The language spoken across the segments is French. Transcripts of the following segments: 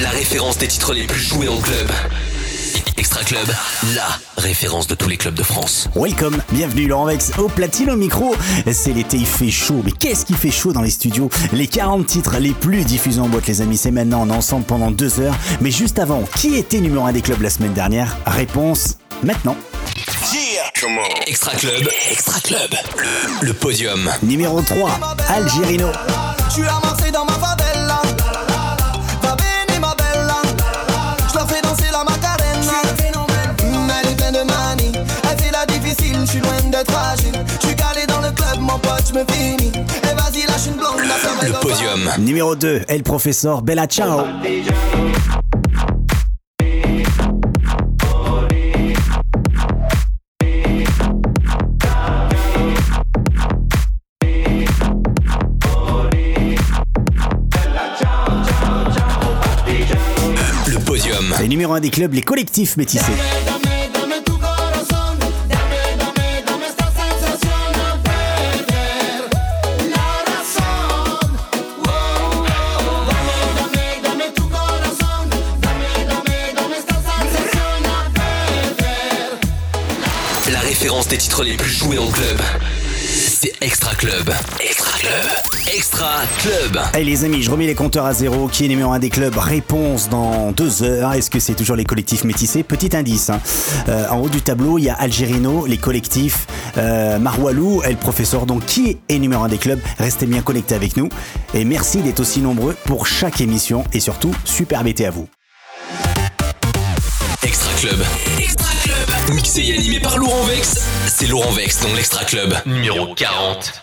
la référence des titres les plus joués en club. Extra Club, la référence de tous les clubs de France. Welcome, bienvenue Laurent Vex au platine au micro. C'est l'été, il fait chaud. Mais qu'est-ce qui fait chaud dans les studios? Les 40 titres les plus diffusés en boîte, les amis, c'est maintenant. On est ensemble pendant deux heures. Mais juste avant, qui était numéro un des clubs la semaine dernière? Réponse maintenant. Extra Club, Extra Club, le, le podium. Numéro 3, Algerino. Je suis dans ma. Je suis loin d'être fragile. Je suis calé dans le club, mon pote, je me finis. Et vas-y, lâche une blonde, la soirée Le podium. Numéro 2, El Professeur Bella Ciao. Le podium. Et numéro 1 des clubs, les collectifs métissés. Référence des titres les plus joués en club. C'est Extra Club. Extra Club. Extra Club. Allez les amis, je remets les compteurs à zéro. Qui est numéro 1 des clubs Réponse dans deux heures. Est-ce que c'est toujours les collectifs métissés? Petit indice. hein. Euh, en haut du tableau, il y a Algerino, les collectifs, euh, Marwalou et le professeur. Donc qui est numéro 1 des clubs? Restez bien connectés avec nous. Et merci d'être aussi nombreux pour chaque émission. Et surtout, super bêté à vous. Extra Club. Mixé et animé par Laurent Vex. C'est Laurent Vex dans l'Extra Club. Numéro 40.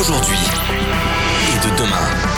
D'aujourd'hui et de demain.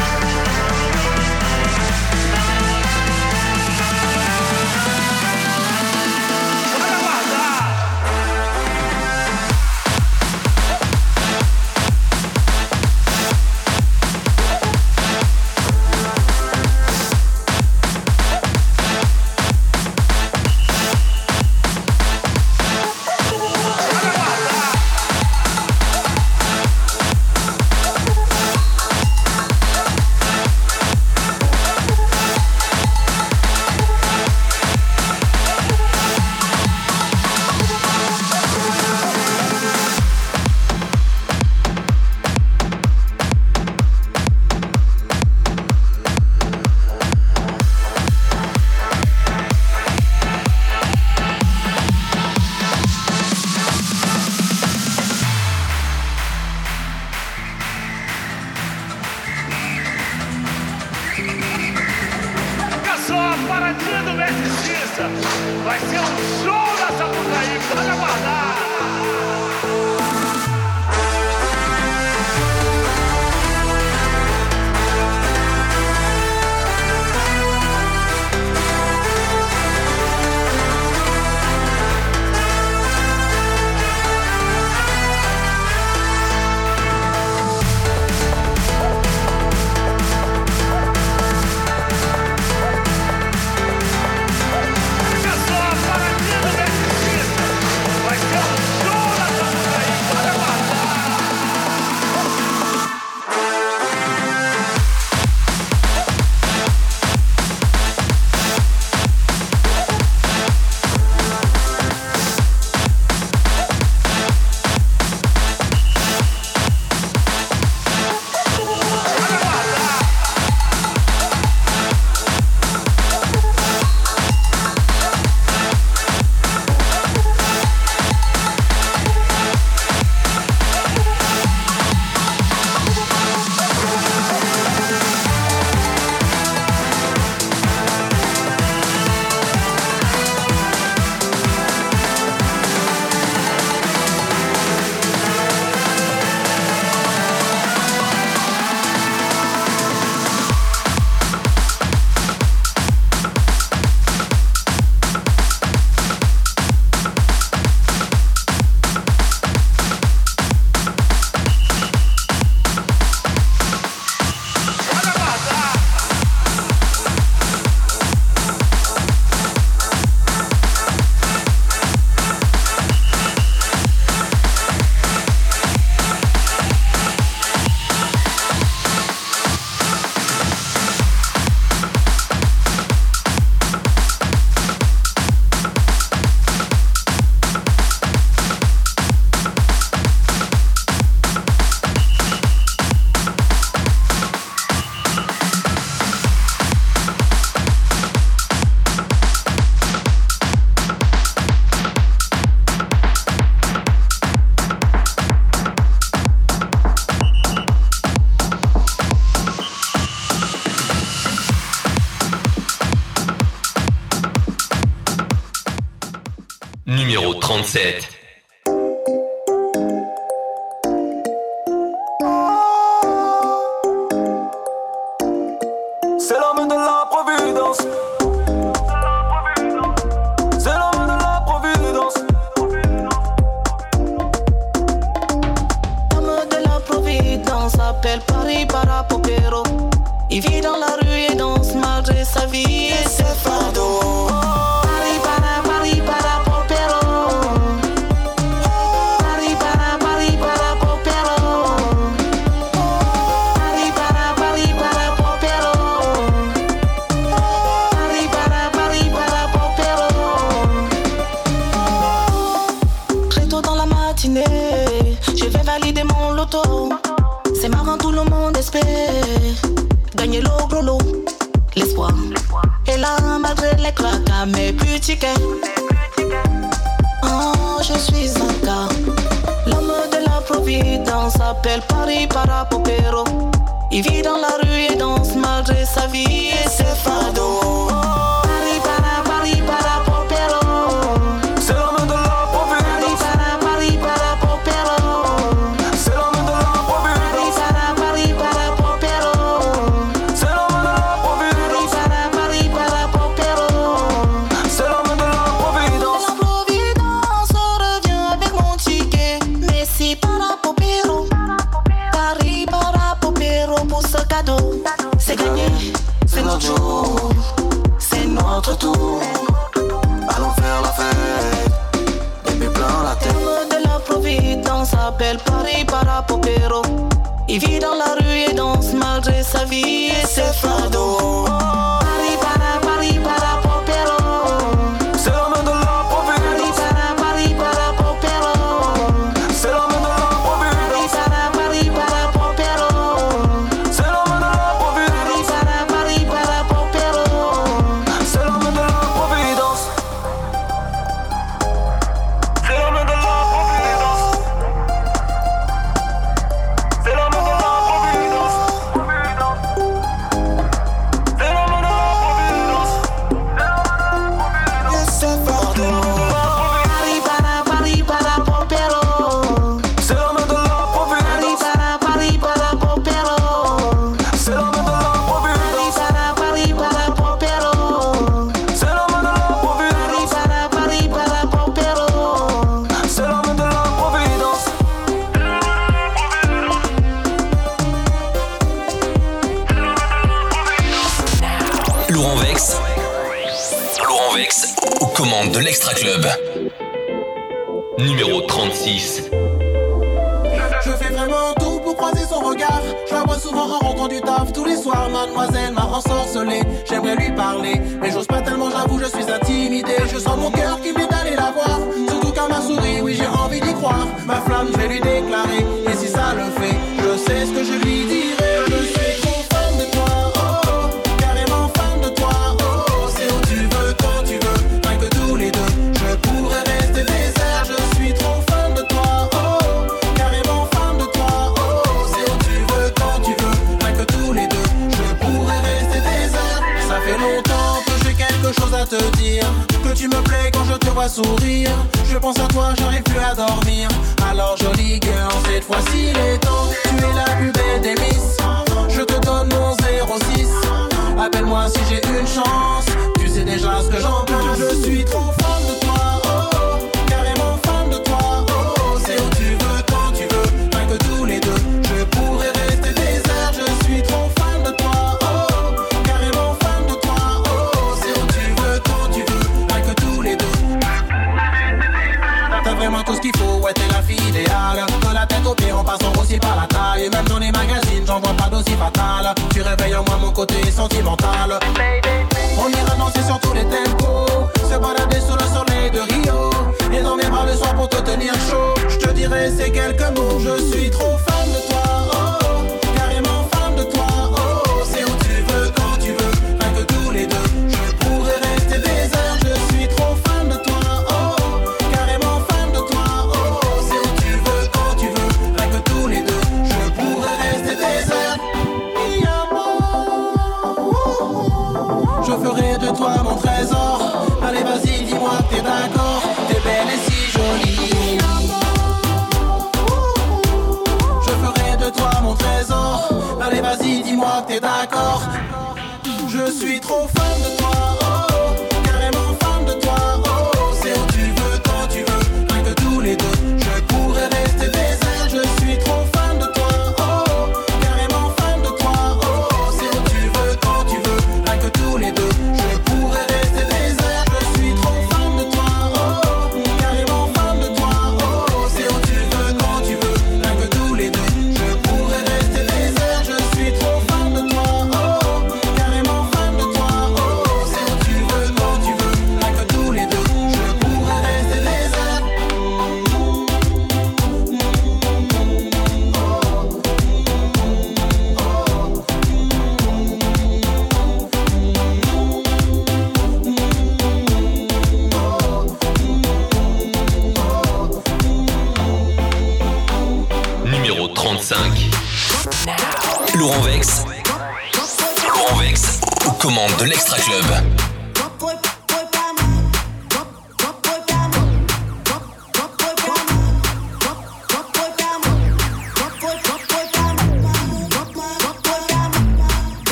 numéro 37. que tu me plais quand je te vois sourire. Je pense à toi, j'arrive plus à dormir. Alors jolie girl, cette fois-ci les temps. Tu es la plus belle des miss. Je te donne mon 06. Appelle-moi si j'ai une chance. Tu sais déjà ce que j'en pense. Je suis trop De la tête au pied, on passe aussi par la taille. Même dans les magazines j'en vois pas d'aussi fatal. Tu réveilles en moi mon côté sentimental.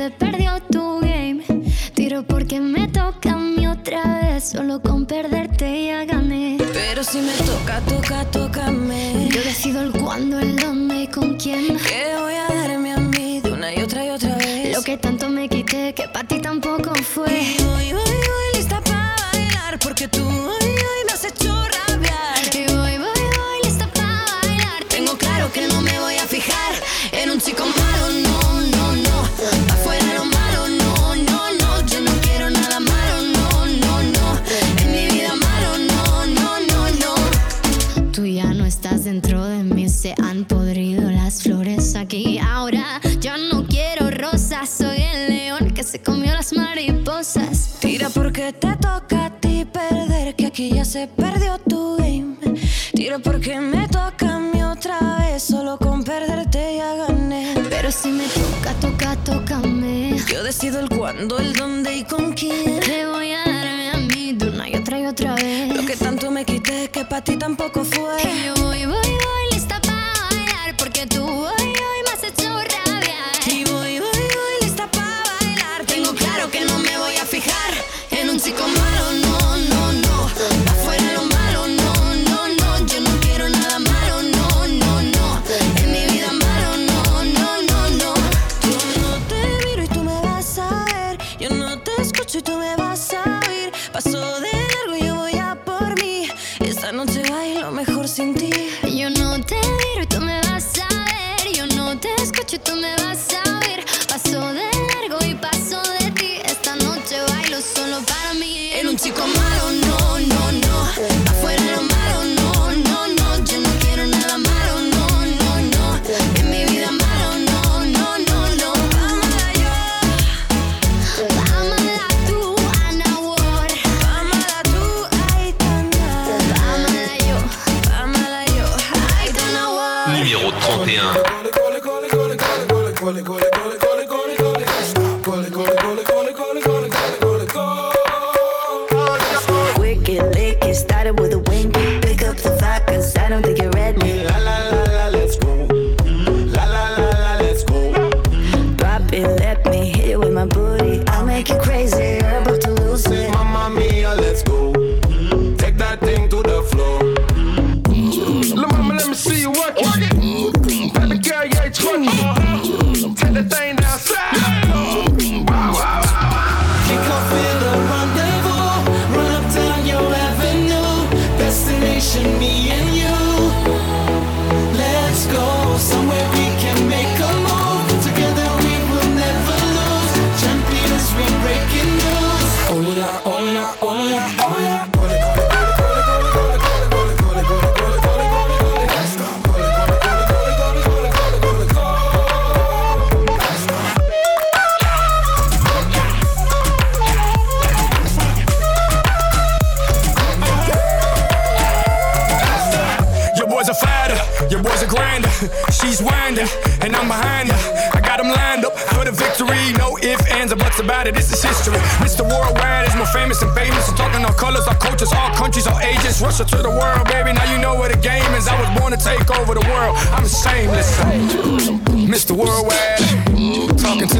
se perdió tu game. Tiro porque me toca a mí otra vez. Solo con perderte ya gané. Pero si me toca, toca, tócame. Yo decido el cuándo, el dónde y con quién. Que voy a darme a mí de una y otra y otra vez. Lo que tanto me quité, que para ti tampoco fue. Y se perdió tu game. Tiro porque me toca a mí otra vez. Solo con perderte ya gané. Pero si me toca, toca, tócame. Yo decido el cuándo, el dónde y con quién. Te voy a darme a mí de una y otra y otra vez. Lo que tanto me quité que para ti tampoco fue.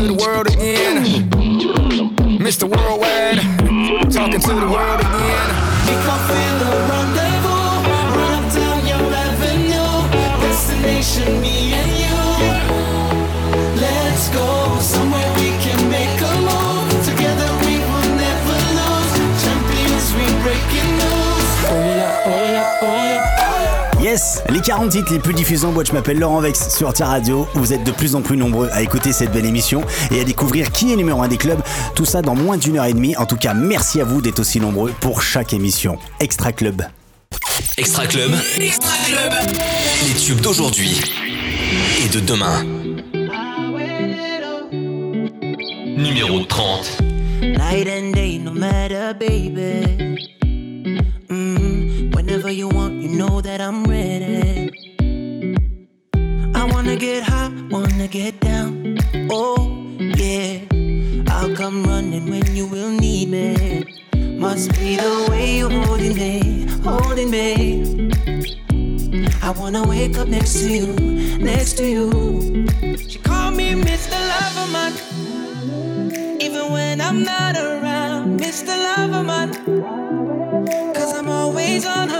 the world again. Mr. Worldwide, talking to the world Les 40 titres les plus diffusés en boîte, je m'appelle Laurent Vex sur Tia Radio. Vous êtes de plus en plus nombreux à écouter cette belle émission et à découvrir qui est numéro 1 des clubs. Tout ça dans moins d'une heure et demie. En tout cas, merci à vous d'être aussi nombreux pour chaque émission. Extra Club. Extra Club. Extra Club. Les tubes d'aujourd'hui et de demain. Numéro 30. whatever you want, you know that I'm ready. I wanna get high, wanna get down. Oh, yeah. I'll come running when you will need me. Must be the way you're holding me, holding me. I wanna wake up next to you, next to you. She called me Mr. Loverman, even when I'm not around, Mr. Loverman. Cause I'm always on her.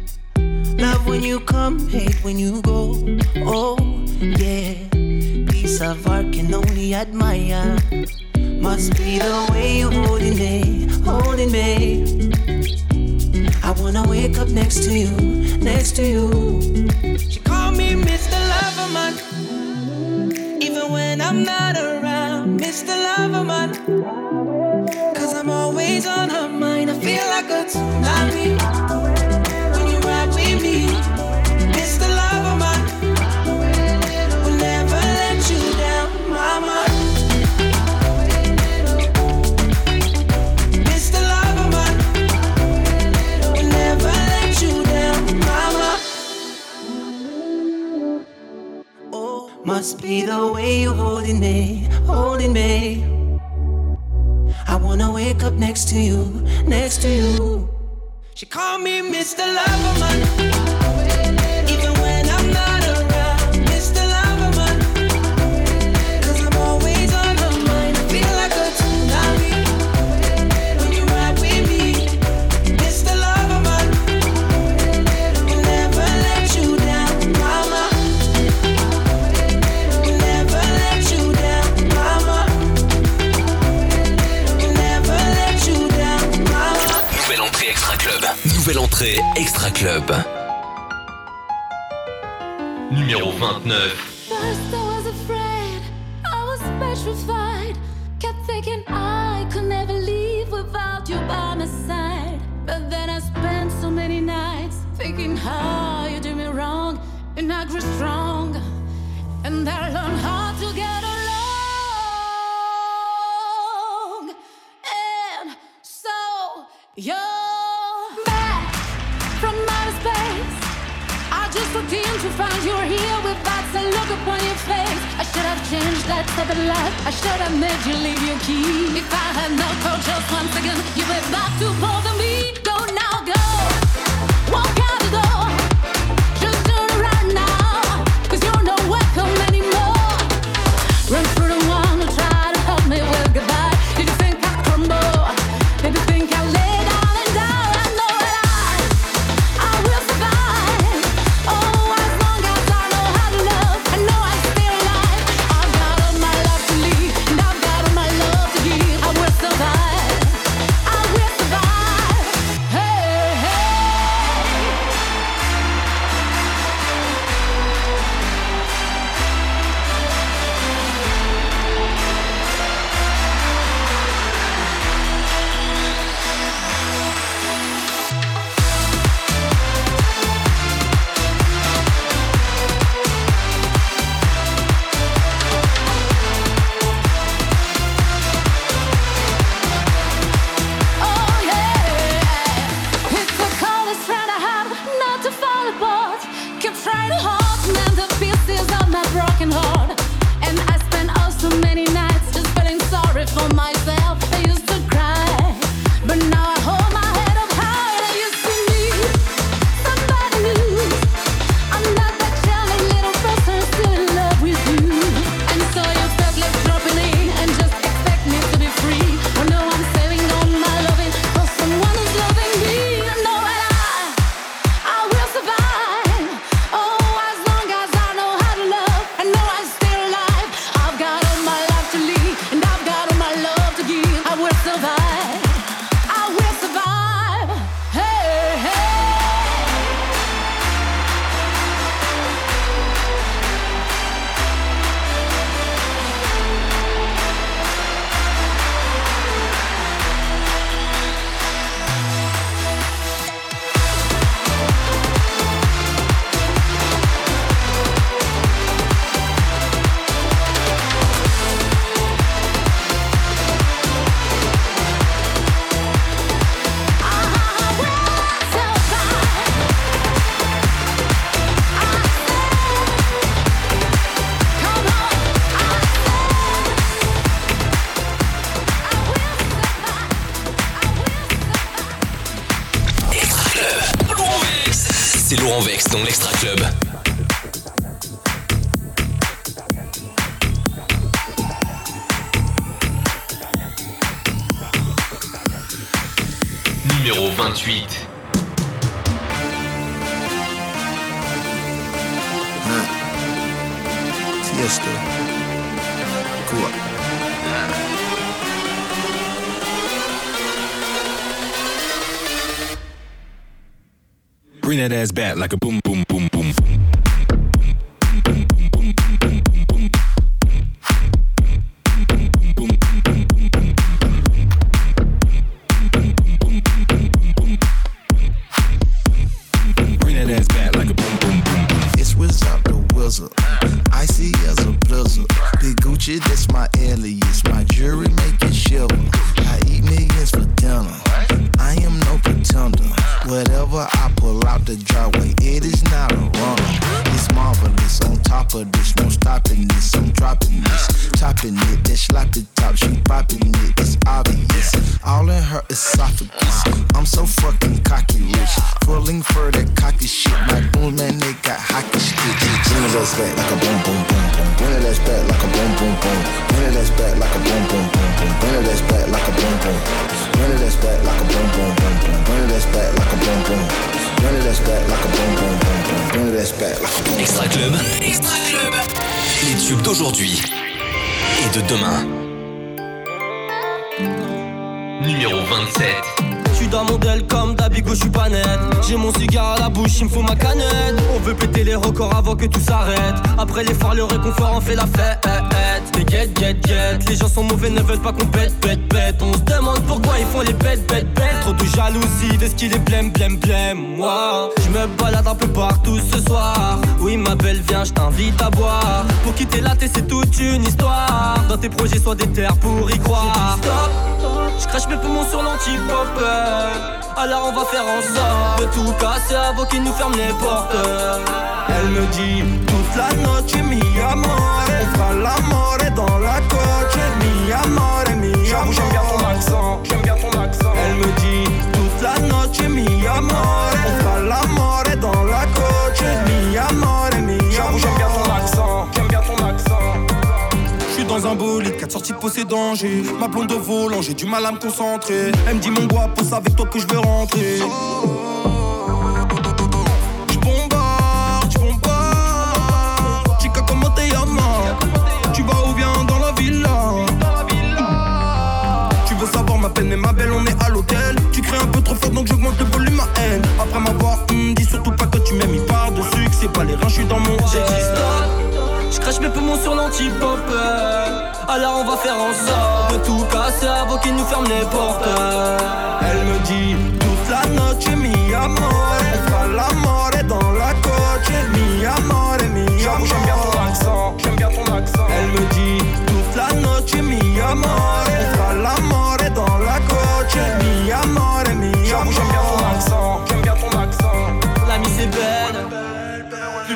Love when you come, hate when you go. Oh, yeah. Piece of art can only admire. Must be the way you're holding me, holding me. I wanna wake up next to you, next to you. She called me Mr. Loverman, even when I'm not around, Mr. Loverman. Cause I'm always on her mind, I feel like a tsunami. Must be the way you're holding me, holding me. I wanna wake up next to you, next to you. She called me Mr. Loverman, Nouvelle entrée Extra Club. Numéro 29. First I was afraid, I was petrified. Kept thinking I could never leave without you by my side. But then I spent so many nights thinking how you did me wrong, and I grew strong, and I learned how to get along. And Just looked to find you were here with that same look upon your face. I should have changed that type of life. I should have made you leave your key. If I had not called just one second, you were back to bother me. Go now, go. The driveway, it is not a runner. It's marvelous. On top of this, no stopping this. I'm dropping this, topping it. Then slap the top, she popping it. It's obvious. All in her esophagus. I'm so fucking Numéro 27. Je suis dans mon del comme d'Abigo, je suis pas net. J'ai mon cigare à la bouche, il me faut ma canette. On veut péter les records avant que tout s'arrête. Après l'effort, le réconfort, on fait la fête. Mais get, get, get. Les gens sont mauvais, ne veulent pas qu'on pète, pète, pète. On se demande pourquoi ils font les bêtes, bêtes, bêtes. Trop de jalousie, de ce qu'il est blême, blême, blême. Moi, je me balade un peu partout ce soir. Oui, ma belle, viens, je t'invite à boire. Pour quitter la tête, c'est toute une histoire. Dans tes projets, sois des pour y croire. Stop, je crache mes poumons sur l'anti-popper. Alors on va faire en sorte de tout casser avant qu'ils nous ferment les portes. Elle me dit toute la noche mi amore, on fera l'amore dans la coche. Mi amore, mi amore. J'aime bien ton accent, j'aime bien ton accent. Elle me dit toute la noche mi amore, on fera l'amore dans la coche. Mi amore, mi amore. J'aime bien ton accent, j'aime bien ton accent. Je suis dans un bolide, 4 sorties de danger. Ma blonde au volant, j'ai du mal à me concentrer. Elle me dit mon guapo, c'est avec toi que je veux rentrer. Peine, mais ma belle, on est à l'hôtel. Tu cries un peu trop fort, donc j'augmente le volume à haine. Après m'avoir hum, dis surtout pas que tu m'aimes, il part de sucre. C'est pas les reins, je suis dans mon J'ai dit stop, je crache mes poumons sur l'anti-popper. Alors on va faire en sorte de tout casser avant qu'ils nous ferment les portes. Elle me dit toute la noche mi amore, on fera l'amore dans la coche. Mi amore, mi amore. J'aime bien ton accent, j'aime bien ton accent. Elle me dit toute la noche mi amore,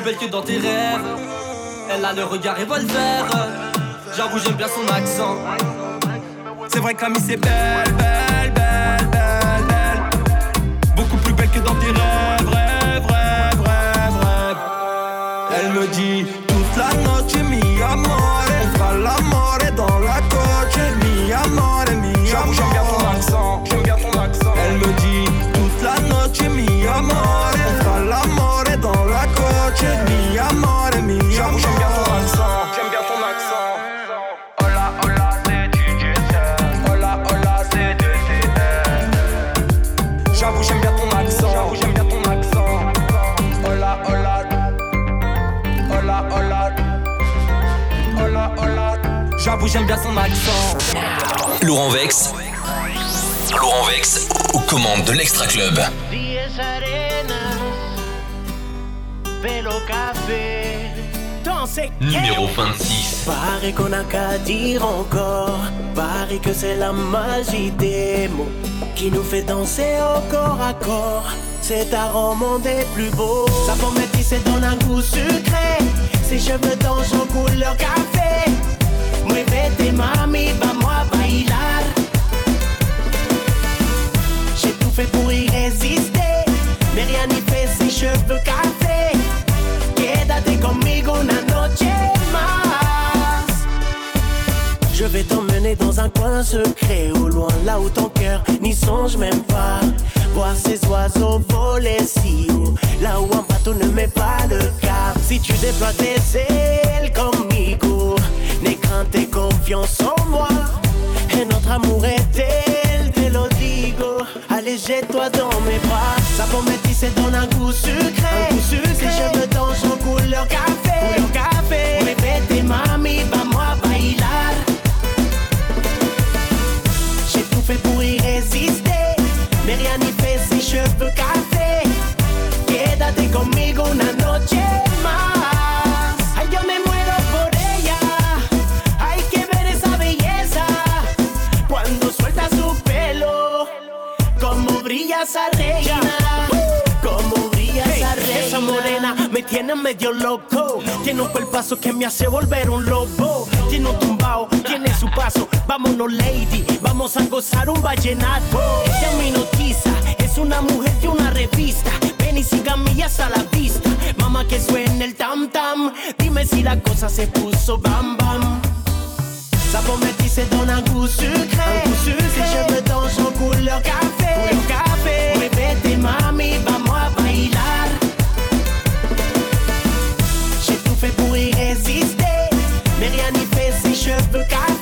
belle que dans tes rêves. Elle a le regard revolver. J'avoue j'aime bien son accent. C'est vrai que l'amie c'est belle, belle, belle, belle, belle. Beaucoup plus belle que dans tes rêves, rêves, rêves, rêves, rêves. Elle me dit toute la noche mi amore, on fera l'amore dans la coche. Mi amore, mi amore. Accent, j'aime bien ton accent. J'avoue, j'aime bien son accent. Laurent Vex. Laurent Vex aux commandes de l'Extra Club. Diez arenas, pelo café. Danser. Numéro 26. Paraît qu'on a qu'à dire encore. Paraît que c'est la magie des mots qui nous fait danser au corps à corps. C'est un roman des plus beaux. Sa pomme métissée donne un goût sucré. Ses cheveux d'ange en couleur café. Muévete mami, vamos a bailar. J'ai tout fait pour y résister. Mais rien n'y fait ses cheveux café. Quédate conmigo una noche. Je vais t'emmener dans un coin secret, au loin là où ton cœur n'y songe même pas. Voir ces oiseaux voler si haut, là où un bateau ne met pas le cap. Si tu déploies tes ailes conmigo, n'aie crainte et confiance en moi. Et notre amour est tel, mélodie. conmigo. Allez, jette-toi dans mes bras. Sabor métis donne un goût sucré. Un goût sucré. Ses cheveux d'ange en couleur café. Couleur café. Vete, mami, vamos Quédate conmigo una noche más. Ay, yo me muero por ella. Hay que ver esa belleza. Cuando suelta su pelo. Como brilla esa reina. Como brilla esa reina. Esa morena me tiene medio loco. Tiene un cuerpazo que me hace volver un lobo. Tiene un tumbao, tiene su paso. Vámonos, lady. Vamos a gozar un vallenato. Ella me. Es una mujer de una revista. Ven y sígame hasta la vista. Mamá, que suene el tam tam. Dime si la cosa se puso bam bam. Sabor métis et donne un goût sucré. Un goût sucré. Ses cheveux d'ange en couleur café. Couleur café. Mais vete, mami, vamos a bailar. J'ai tout fait pour y résister. Mais rien n'y fait ses cheveux café.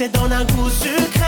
Goût sucré. Un goût sucré.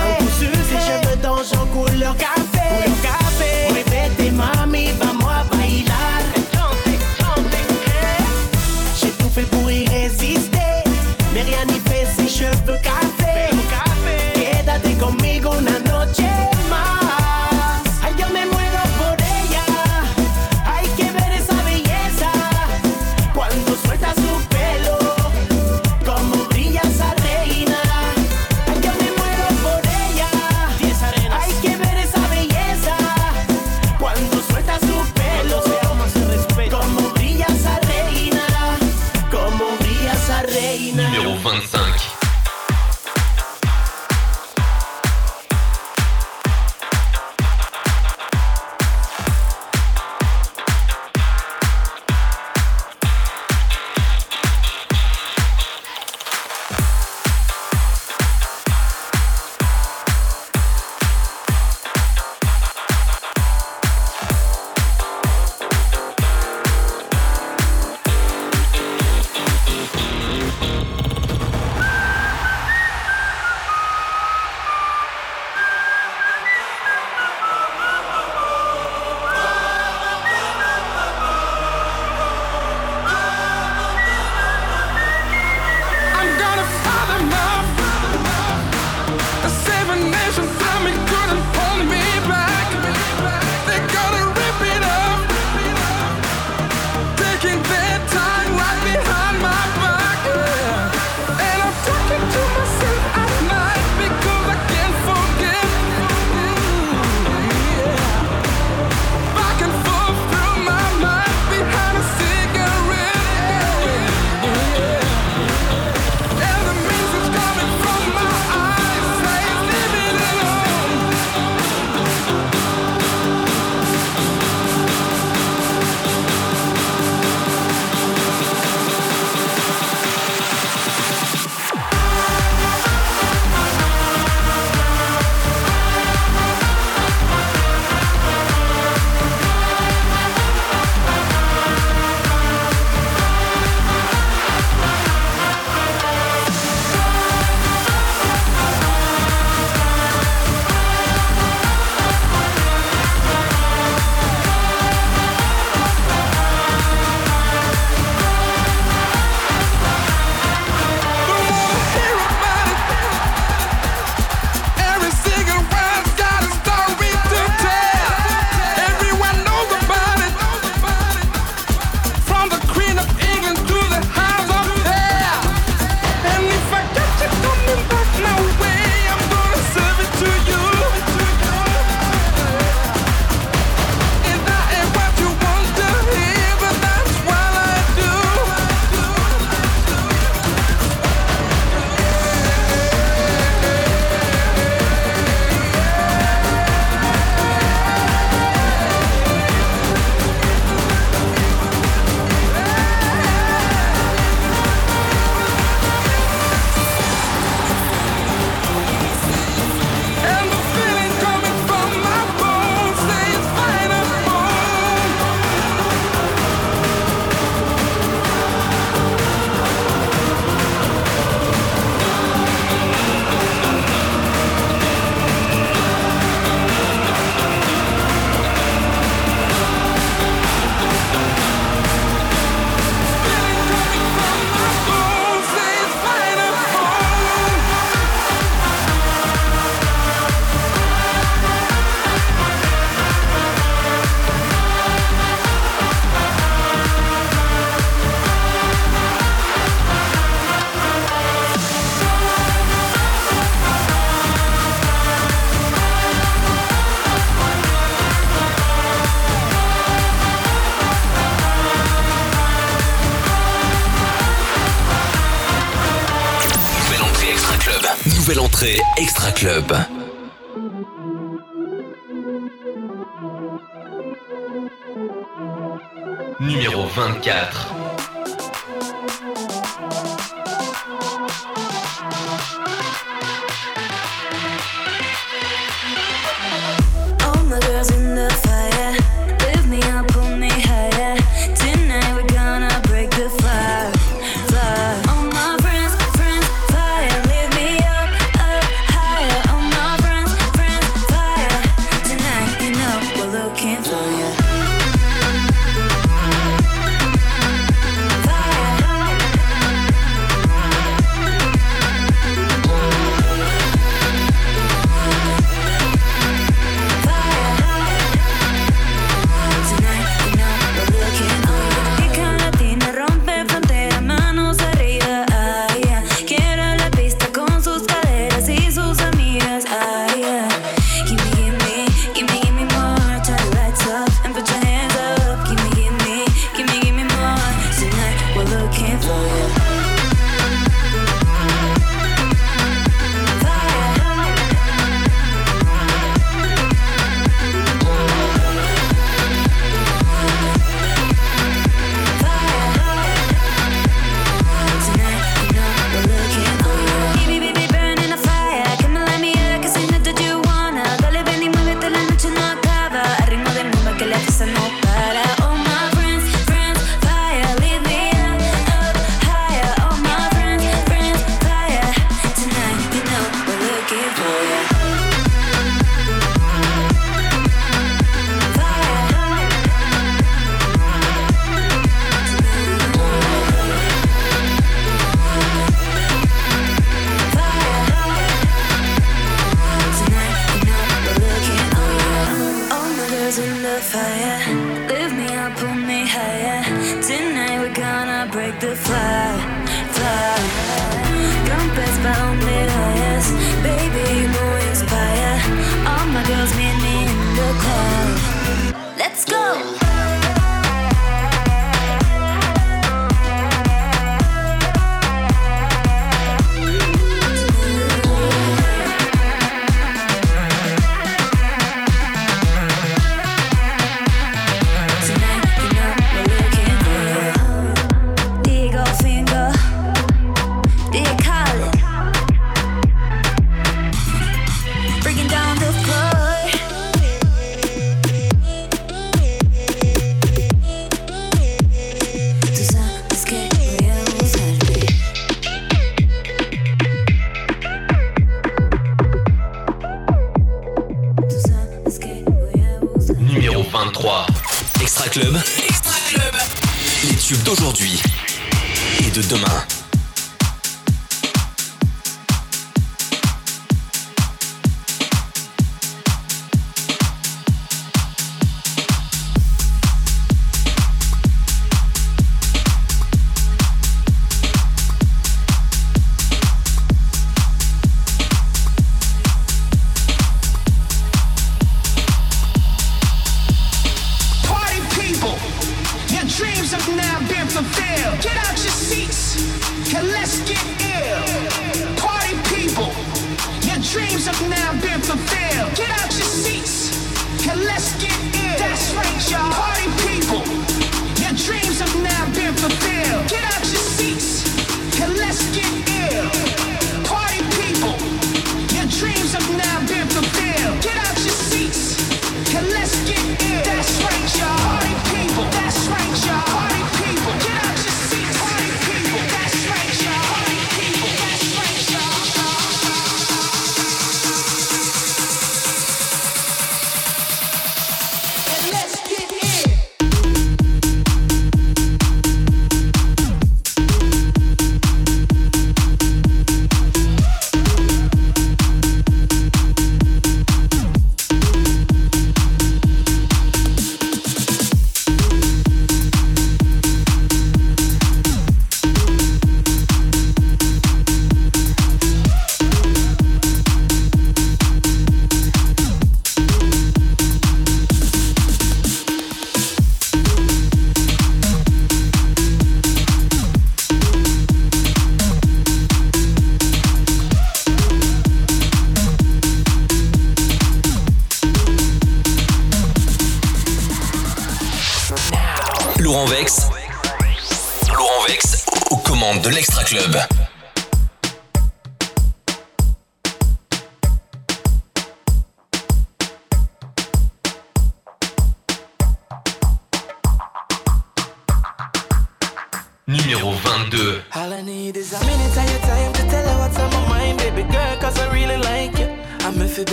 Club.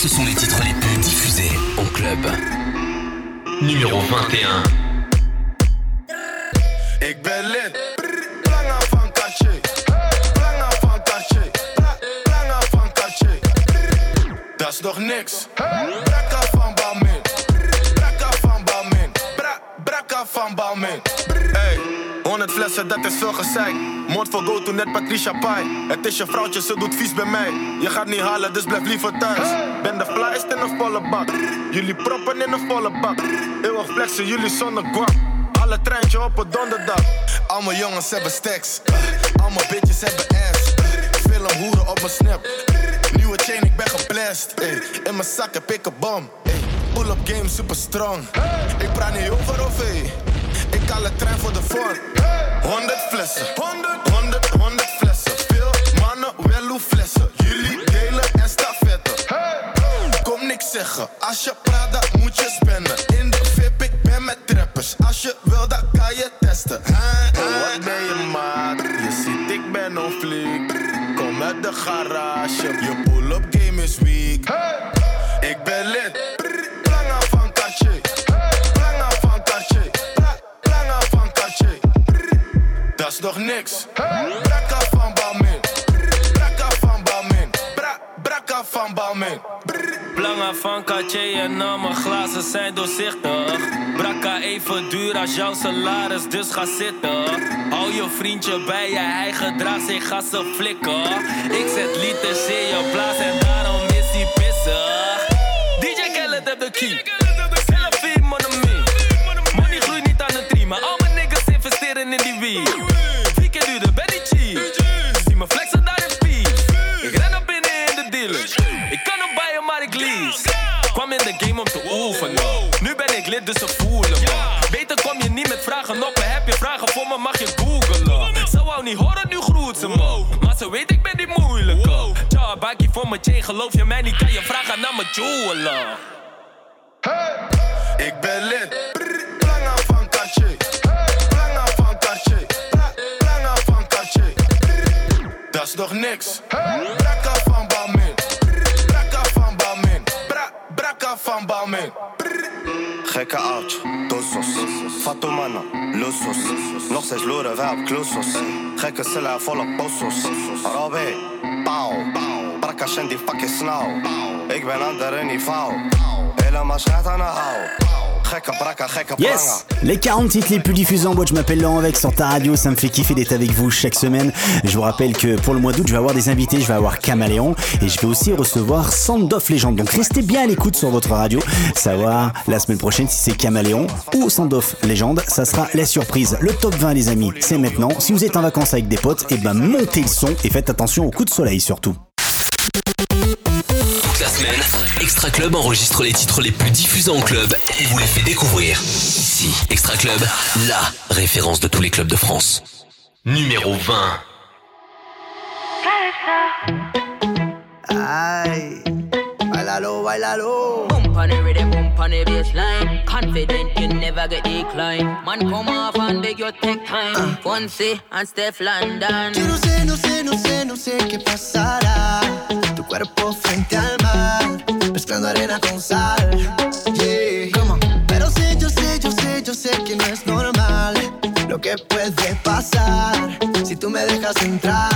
Ce sont les titres les plus diffusés en club. Numéro 21. Ik ben lid. Lange van Cartier. Lange van Cartier. Lange van Cartier. Dat is nog niks. 100 flessen, dat is veel gezeik. Mond voor go to net Patricia Pai. Het is je vrouwtje, ze doet vies bij mij. Je gaat niet halen, dus blijf liever thuis. Ben de flyest in een volle bak. Jullie proppen in een volle bak. Eeuwig flexen, jullie zonder guap. Alle treintje op een donderdag. Al mijn jongens hebben stacks. Al mijn bitches hebben ass. Film hoeren op mijn snap. Nieuwe chain, ik ben geblest. In mijn zak heb ik een bom. Pull-up game super strong. Ik praat niet over of ey. Ik haal een trein voor de vorm. 100 flessen. 100, 100, 100 flessen. Veel mannen, wel hoe flessen. Jullie delen en stafetten. Kom niks zeggen. Als je praat, dan moet je spenden. In de VIP, ik ben met trappers. Als je wil, dan kan je testen. Oh, wat ben je maat? Je ziet, ik ben een fliek. Kom uit de garage. Je pull-up game Nog niks. Brakka van Balmain. Brakka van Balmain. Bra, brakka van Balmain. Belangen van Cartier en al mijn glazen zijn doorzichtig. Brakka even duur als jouw salaris, dus ga zitten. Hou je vriendje bij je, hij gedraagt zich ga ze flikken. Ik zet liters in je plaats en daarom is hij pissig. DJ Khaled heb de key. Selfie, money Money groeit niet aan de tree, maar al mijn niggas investeren in die weed. Nu ben ik lid, dus ze voelen me. Beter kom je niet met vragen op. Heb je vragen voor me, mag je googelen. Ze wou niet horen, nu groet ze me. Maar ze weet, ik ben die moeilijke. Tja, bakje voor mijn chain, geloof je mij niet? Kan je vragen naar mijn jeweler. Ik ben lid. Planga van Cartier. Planga van. Pla- Planga van Cartier. Dat is nog niks. Brakka Brakka van Balmin. Gekke oudje, dosos. Fatumana, losos. Nog steeds loeren wij op klosos. Gekke cellen volle posos. Robé, pauw. Brakka die fucking snauw. Ik ben ander niveau. Helemaal schat aan de hou. Yes Les 40 titres les plus diffusés en boîte, je m'appelle Laurent Vex sur ta radio, ça me fait kiffer d'être avec vous chaque semaine. Je vous rappelle que pour le mois d'août, je vais avoir des invités, je vais avoir Caméléon et je vais aussi recevoir Sandoff Légende. Donc restez bien à l'écoute sur votre radio, savoir la semaine prochaine si c'est Caméléon ou Sandoff Légende, ça sera la surprise. Le top 20 les amis, c'est maintenant. Si vous êtes en vacances avec des potes, et ben montez le son et faites attention aux coups de soleil surtout. Toute la semaine, Extra Club enregistre les titres les plus diffusés en club et vous les fait découvrir. Ici, Extra Club, la référence de tous les clubs de France. Numéro 20. Ay, bailalo, bailalo. Bump on the rhythm, bump on the baseline. Confident you never get declined. Man, come off and beg your take time. Fonse and Steph London. Yo no sé, no sé, no sé, no sé qué pasará. Tu cuerpo frente al mar, mezclando arena con sal. Pero sé, yo sé, yo sé, yo sé que no es normal lo que puede pasar si tú me dejas entrar.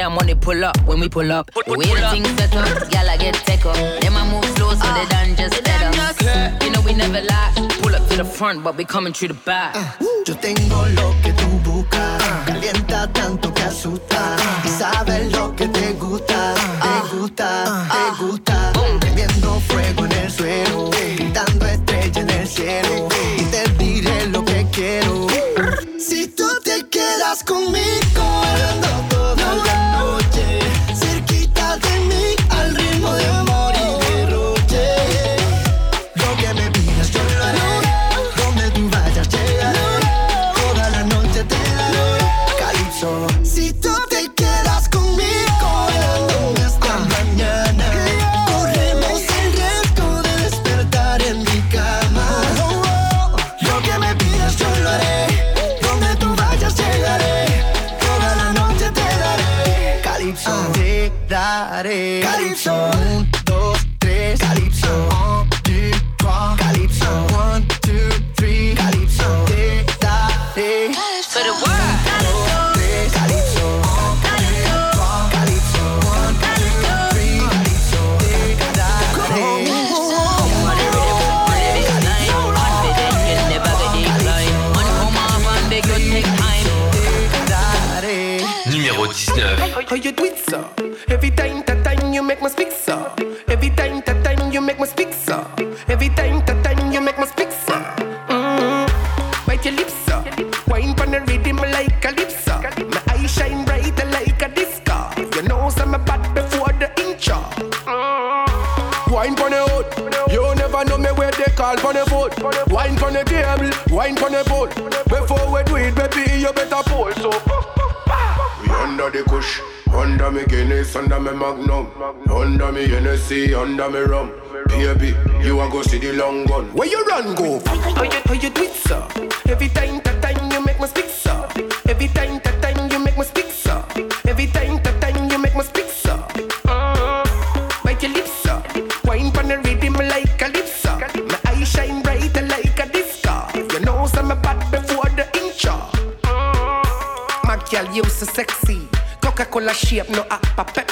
Tell a I'm on it, pull up when we pull up. The way the things set up, y'all I get tech up. Then I move slow so they done just better. You know we never lie. Pull up to the front, but we coming through the back. Ah, yo tengo lo que tú buscas. Calienta tanto que asusta. under the kush, under me Guinness, under me Magnum, under me Hennessy, under me rum. Baby, you a go see the long gun. Where you run go? How you, how you do it, sir? Every time, that time you make me speak, sir. Every time. shape, no app, a pep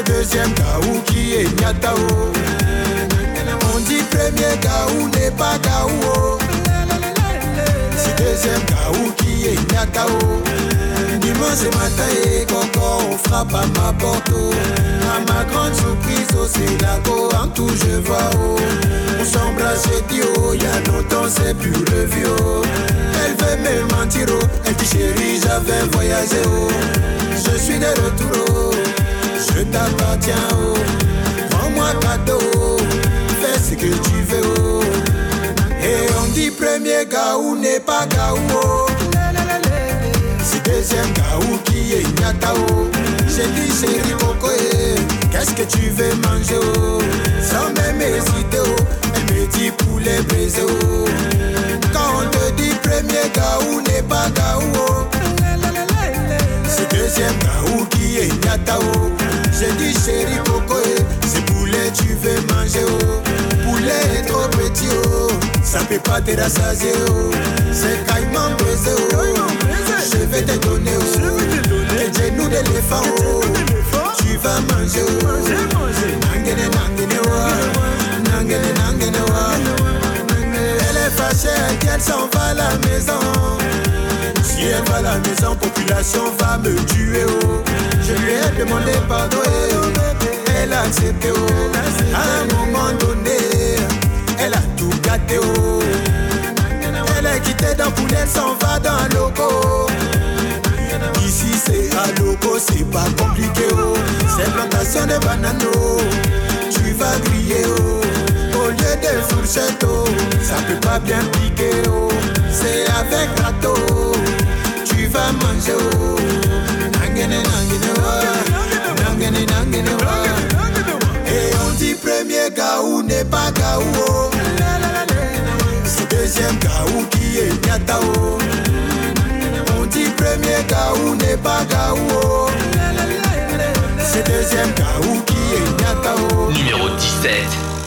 c'est deuxième Kaou qui est Nyatao. On dit premier Kaou n'est pas Kaou. Oh. C'est deuxième Kaou qui est Nyatao. Dimanche matin eh, et encore on frappe à ma porte. Oh. À ma grande surprise, au c'est la go en tout je vois. Oh. On s'embrasse, j'ai dit oh, y a longtemps c'est plus le vieux. Elle veut me mentir, oh. elle dit chérie, j'avais voyagé. Oh. Je suis de retour je t'appartiens, oh. Prends-moi cadeau, fais ce que tu veux, oh. Et on dit premier gaou n'est pas gaou, oh. C'est deuxième gaou qui est Nyatao. J'ai dit chérie Coco, eh, qu'est-ce que tu veux manger, oh? Sans même hésiter, oh. Elle me dit poulet baiser, oh. Quand on te dit premier gaou n'est pas gaou, oh deuxième qui est oh J'ai dit chéri coco C'est poulet tu veux manger oh. Poulet est trop petit oh. Ça peut pas te rassasier oh C'est caïman braisé oh. Je vais te donner oh. Les genoux d'éléphant oh. Tu vas manger oh. Nangene nangene wa Nangene nangene wa Elle est fâchée, elle dit elle s'en va à la maison Elle va la maison, population va me tuer oh. Je lui ai demandé pardon eh, oh. Elle a accepté oh. À un moment donné Elle a tout gâté oh. Elle est quittée dans poulet, elle s'en va dans le logo Ici c'est à logo, c'est pas compliqué oh. C'est plantation de bananes oh. Tu vas griller oh. Lieu de fourchette oh. Ça peut pas bien piquer oh. C'est avec râteau Et on dit premier gaou n'est pas gaou oh C'est deuxième gaou qui est nyata oh on dit premier gaou n'est pas gaou oh. C'est deuxième gaou qui est nyata oh. Numéro 17.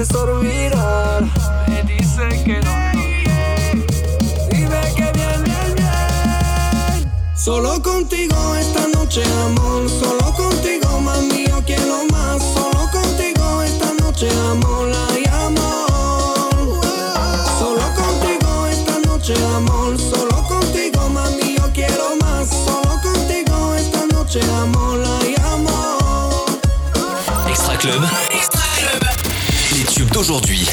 puedes olvidar. Me dice que no. Dime que viene bien. Solo contigo esta noche, amor. Solo d'aujourd'hui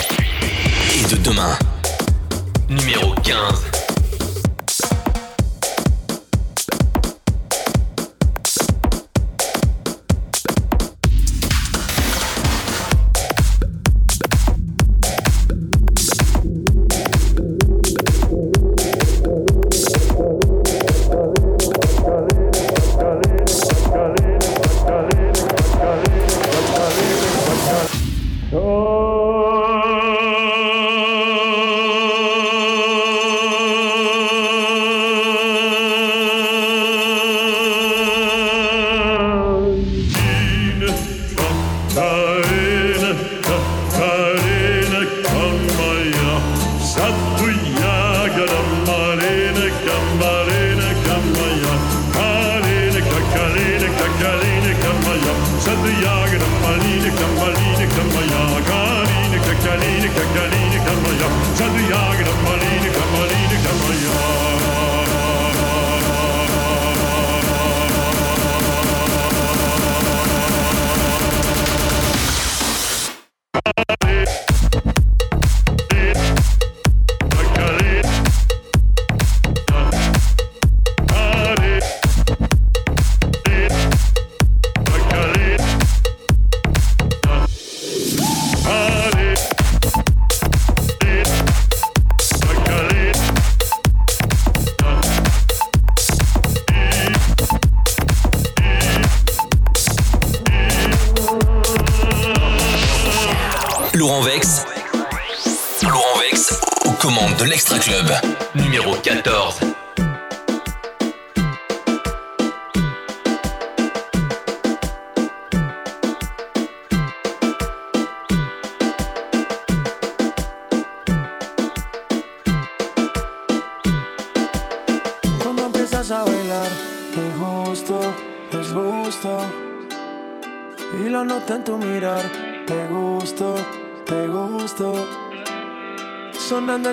et de demain. Numéro 15.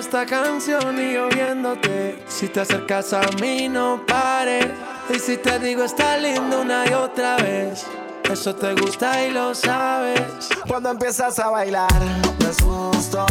esta canción y lloviéndote. Si te acercas a mí, no pares. Y si te digo, está lindo una y otra vez. Eso te gusta y lo sabes. Cuando empiezas a bailar, me asusto.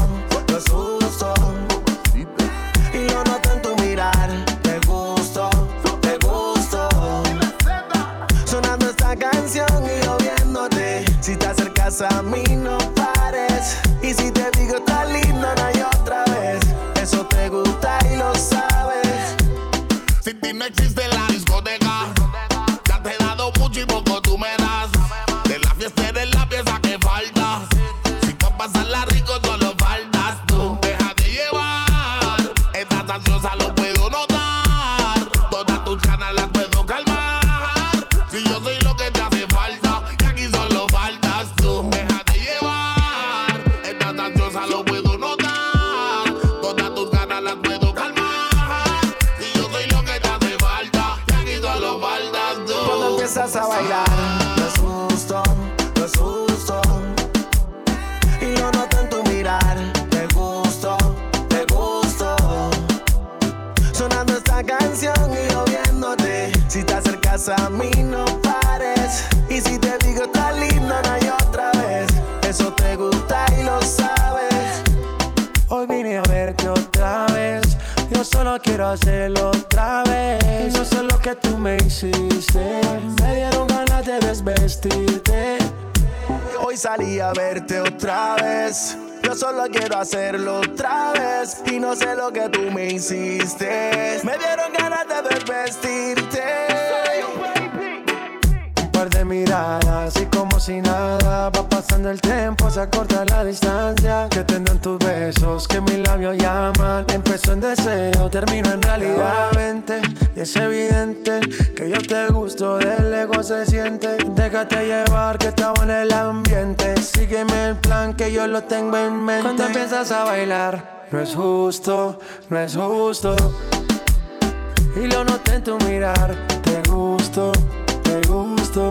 Solo quiero hacerlo otra vez. Y no sé lo que tú me hiciste. Me dieron ganas de desvestirte. Un par de miradas y como si nada va pasando el tiempo, se acorta la distancia. Que tendrán tus besos, que mis labios llaman. Empezó en deseo, termino en realidad. Vente, y es evidente que yo te gusto, del ego se siente. Déjate llevar, que estaba en el ambiente. Sígueme el plan, que yo lo tengo en mente. Cuando empiezas a bailar, no es justo, no es justo. Y lo noté en tu mirar, te gusto, te gusto.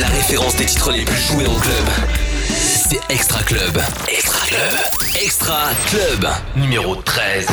La référence des titres les plus joués en club. Extra Club. Extra Club. Extra Club. Numéro 13.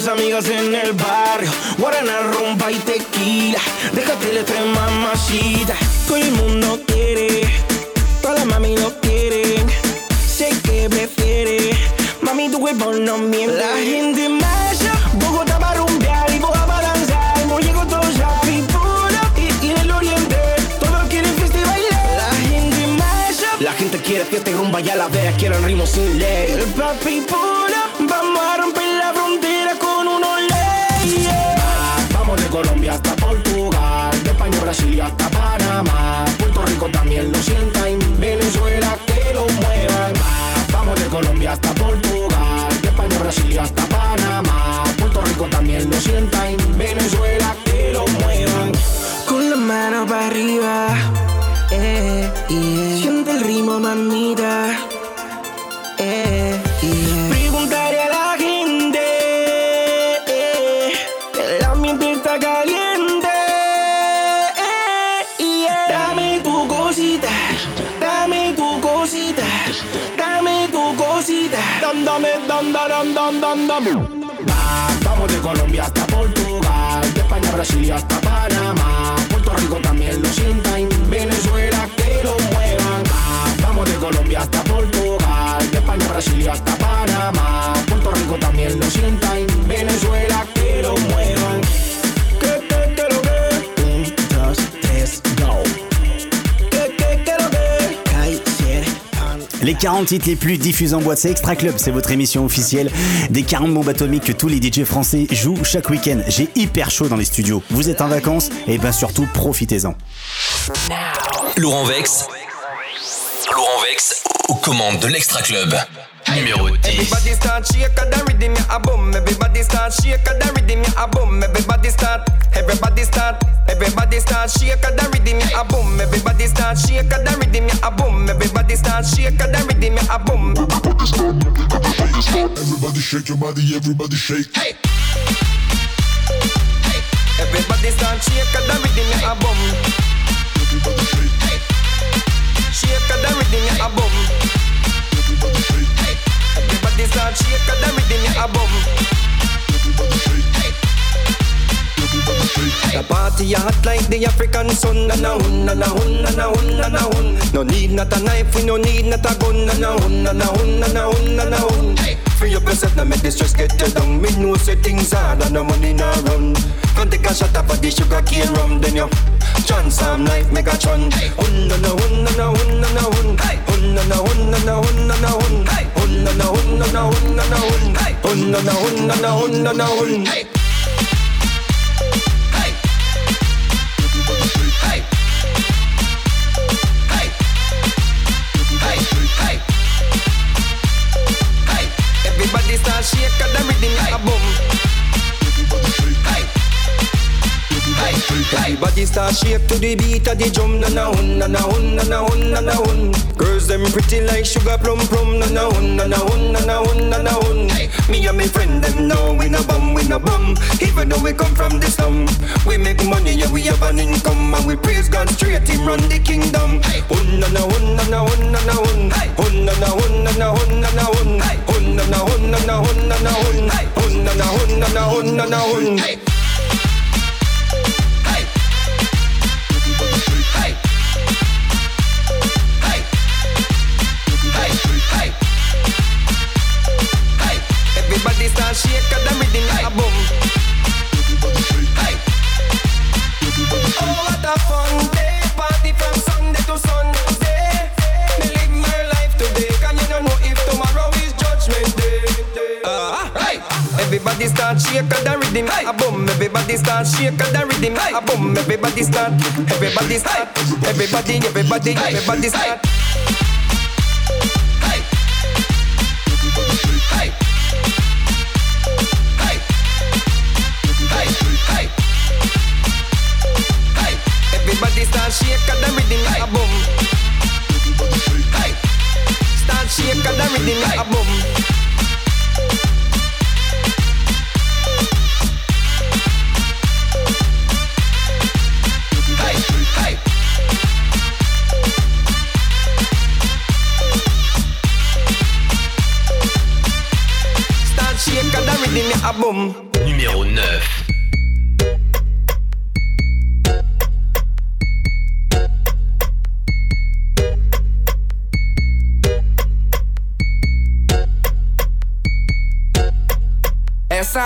Tus amigas en el barrio. Guarana, rumba y tequila. Déjate el estrés, mamacita. Todo el mundo quiere, todas las mami lo quieren. Sé que prefiere, mami, tu cuerpo no miente. La gente masha, Bogotá va a rumbear y Boga va a danzar. No llego todo ya, y, y en el oriente, todos quieren fiesta y bailar. La gente masha, la gente quiere fiesta y rumba, ya la vea, quieren ritmo sin ley. El papi pula, Colombia hasta Portugal, de España a Brasil hasta Panamá. Puerto Rico también lo sienta y Venezuela que lo muevan. Vamos de Colombia hasta Portugal, de España a Brasil hasta Panamá. Puerto Rico también lo sienta y Venezuela que lo muevan. Con la mano para arriba, Brasil hasta Panamá. Puerto Rico también lo sienta y Venezuela que lo muevan. Va, vamos de Colombia hasta Portugal, de España a Brasil hasta Panamá. Puerto Rico también lo sienta Les 40 titres les plus diffusés en boîte, c'est Extra Club, c'est votre émission officielle des 40 bombes atomiques que tous les DJ français jouent chaque week-end. J'ai hyper chaud dans les studios. Vous êtes en vacances? Et bien surtout profitez-en. Laurent Vex. Laurent Vex aux commandes de l'Extra Club. Numéro 10. Everybody start shake and the rhythm ya a boom. Everybody start shake and the rhythm ya a boom. Everybody start, everybody start, everybody start shake and the rhythm ya a boom. Everybody start shake and the rhythm ya a boom. Everybody start shake and the rhythm ya a boom. Everybody shake your body, everybody shake. Hey. Everybody start shake and the rhythm ya a boom. Everybody shake. Hey. Shake and the rhythm ya a boom. Everybody shake. This start shake Cause the rhythm you above The party a hot like the African sun Na na hun, na na hun, na na hun, na na hun No need not a knife, we no need not a gun Na na hun, na na hun, na na hun, na na hun, and. Free up yourself, now make the stress get you down Me know say things hard and no money no run Come take a shot up of the sugar cane rum Then you some life, make a chun Hun, na na hun, na na hun, na na hun Hun, na na hun, na na hun, na na hun Hun, na na hun, na na hun, na na hun Hun, na na hun, na na hun, na na hun everything like a Everybody start shake to the beat of the drum. Na na hun, na na hun, na na hun, na na hun. Girls them pretty like sugar plum plum. Na na hun, na na hun, na na hun, na na hun. Me and my friend them know we no bum, we no bum. Even though we come from the slum, we make money, yeah we have an income, and we praise God straight. Him run the kingdom. Hun na na hun, na na hun, na na hun. Hun na na hun, na na hun, na na hun. Hun na na hun, na na hun, na na hun. Hun na na hun, na na hun, na na hun. Everybody shake the rhythm a boom. Oh, what a fun day, party from Sunday to Sunday. Me live my life today, can you not know if tomorrow is Judgment Day? Uh, hey. Everybody start shake the rhythm like a boom. Everybody start shake the rhythm like a boom. Everybody start, everybody start, everybody, everybody, everybody start. Everybody riding like a bum. Shake and the rhythm, a boom.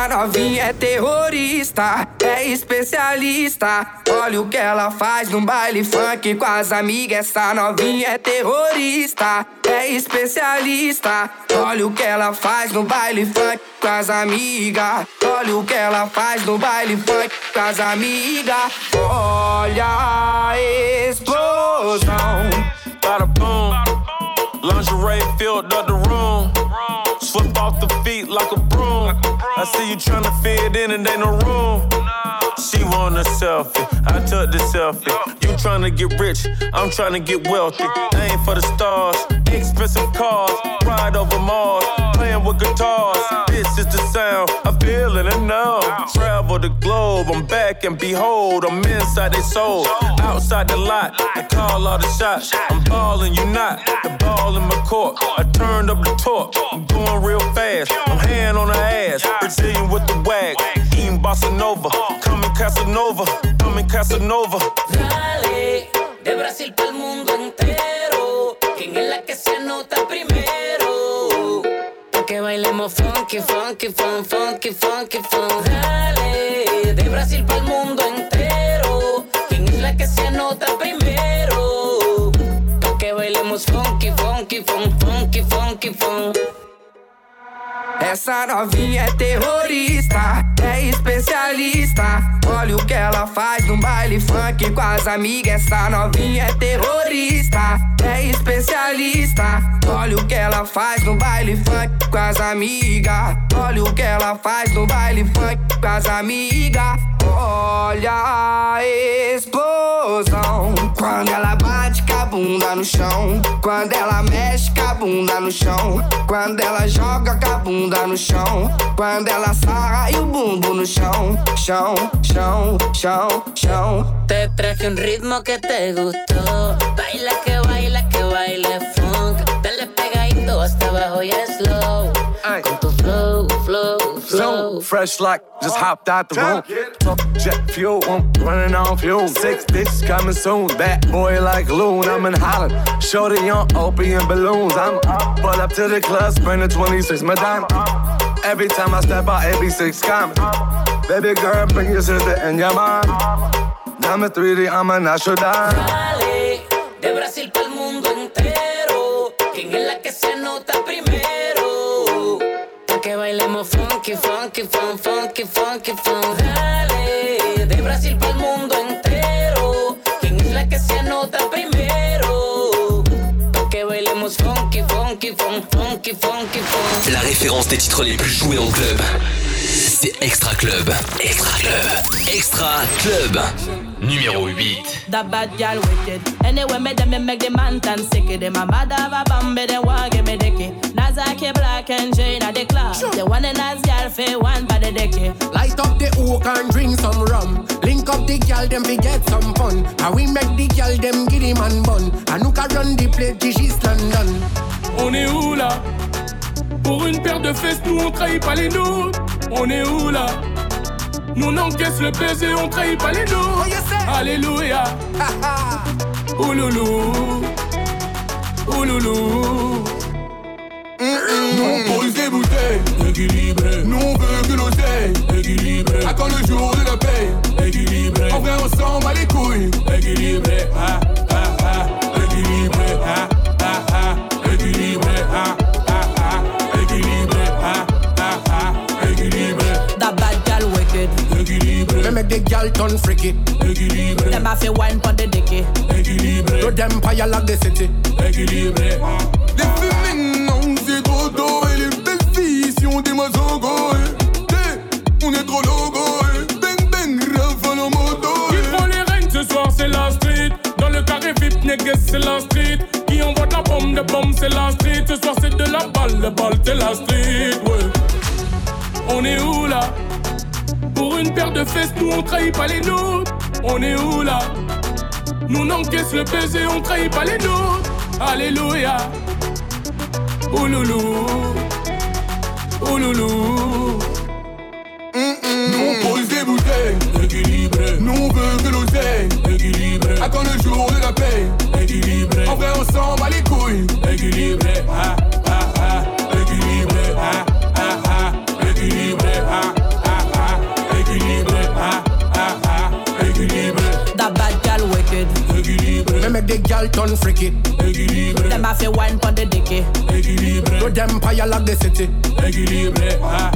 Essa novinha é terrorista, é especialista. Olha o que ela faz no baile funk com as amigas. Essa novinha é terrorista, é especialista. Olha o que ela faz no baile funk com as amigas. Olha o que ela faz no baile funk com as amigas. Olha a explosão. Bada boom. Lingerie filled up the room. Swept off the feet like a broom. I see you tryna fit in and ain't no room. She want a selfie, I took the selfie. You tryna get rich, I'm tryna get wealthy. Aim for the stars, expensive cars, ride over Mars, playing with guitars. This is the sound, I feel it and know. Travel the globe, I'm back and behold, I'm inside their soul. Outside the lot, I call all the shots. I'm ballin', you not. The ball in my court, I turned up the torque. I'm going real fast, I'm hand on her ass. Brazilian with the wag, eating bossa nova. Coming Casanova, coming Casanova. Dale, de Brasil para el mundo entero. ¿Quién es la que se anota primero? Pa' que bailemos funky, funky, fun, funky, funky, fun. Dale, de Brasil para el mundo entero. ¿Quién es la que se anota primero? Pa' que bailemos funky, funky, fun, funky, funky, fun. Essa novinha é terrorista, é especialista. Olha o que ela faz no baile funk com as amigas. Essa novinha é terrorista, é especialista. Olha o que ela faz no baile funk com as amigas. Olha o que ela faz no baile funk com as amigas. Olha a explosão. Quando ela bate com a bunda no chão. Quando ela mexe com a bunda no chão. Quando ela joga com a bunda no chão. Quando ela sarra e o bumbo no chão. Chão, chão, chão, chão. Te traje un ritmo que te. Baila que baila que baile funk. Dale pegadito hasta abajo y slow. fresh like just hopped out the room. Top jet fuel, I'm running on fuel. Six bitches coming soon. Bad boy like Loon, I'm in Holland. Shorty on opium balloons. I'm up, pull up to the club, spending 26 Madonna. Every time I step out, 86 coming. Baby girl, bring your sister and your mom. Dame 3D, I'm a natural dime. Dale, de Brasil para el mundo entero. ¿Quién es la que se nota primero? Pa' que bailemos funky, funky, fun, funky, funky, fun. Dale, de Brasil para el mundo entero. ¿Quién es la que se nota primero? Pa' que bailemos funky, funky, fun, funky, funky, fun. La référence des titres les plus joués en club. C'est Extra Club. Extra Club. Extra Club. Numéro 8. That bad gal wicked. Anyway, me them me make the man tan sick. Them a mad have a bambi, they want give me dicky. Nazaki black and Jane at the club. The one and as for one by the dicky. Light up the oak and drink some rum. Link up the gal, them we get some fun. And we make the gal, them giddy man bun. And can run the place, this is London. On est où là? Pour une paire de fesses, nous on trahit pas les nôtres. On est où là? Nous on encaisse le baiser, on trahit pas les nôtres. Alléluia. Ouloulou. Ouloulou. Nous on pose des bouteilles, équilibré. Nous on veut que l'oseille, équilibré. À quand le jour de la paix, équilibré. En vrai, on s'en bat les couilles, équilibré. Ah, ah, ah, équilibré. Ah, ah, ah, équilibré. Ah, ah, ah, équilibré. Ah, ah, ah, équilibré. That bad gal wicked. Équilibré. Me make the gal turn freaky. Équilibré. Them a fi wine pon the dicky. Équilibré. To them empire like the city. Équilibré. On dit mazongo. On est trop logo. eh. Bang bang, rafale en moto. Qui prend les règnes ce soir, c'est la street. Dans le carré VIP, négué, c'est la street. Qui envoie de la bombe, de bombe, c'est la street. Ce soir, c'est de la balle, de balle, c'est la street, ouais. On est où là? Pour une paire de fesses, nous on trahit pas les nôtres. On est où là? Nous on encaisse le baiser, on trahit pas les nôtres. Alléluia. Ouloulou. Ouloulou. Nous on pose des bouteilles, équilibré. Nous on veut que l'oseille, équilibré. À quand le jour de la paix, équilibré. En vrai, on s'en bat les couilles, équilibré. Ah, ah, make the gal turn freaky. Équilibré. Them a fi wine pon the dicky. Équilibré. To them empire like the city. Équilibré. Ah.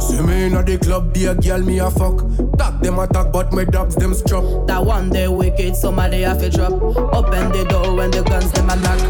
See me in the club, be a girl, me a fuck. Talk them attack, but my dogs them struck. That one day wicked, somebody have to drop. Open the door when the guns them a knock.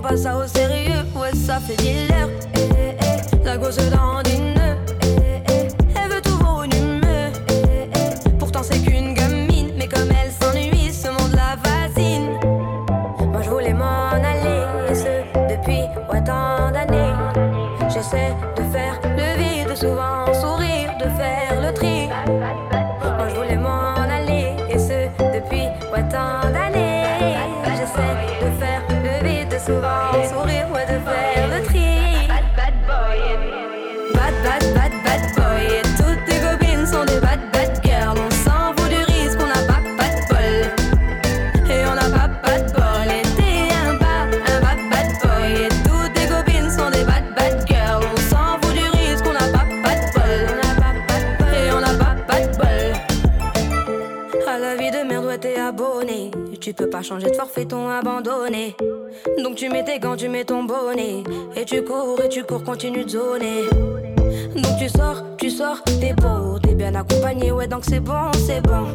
prends pas ça au sérieux, ouais ça fait dealer. Eh, eh, eh. La gauche dans une pas changé de forfaiton abandonné. Donc tu mets tes gants, tu mets ton bonnet. Et tu cours, et tu cours, continue de zoner. Donc tu sors, tu sors, t'es beau, t'es bien accompagné, ouais, donc c'est bon, c'est bon.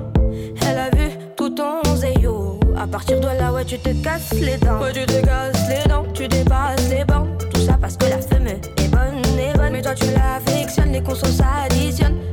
Elle a vu tout ton zéyo. À partir de là, ouais, tu te casses les dents. Ouais, tu te casses les dents, tu dépasses les bancs. Tout ça parce que la femme est bonne, est bonne. Mais toi, tu la l'affectionnes, les consos s'additionnent.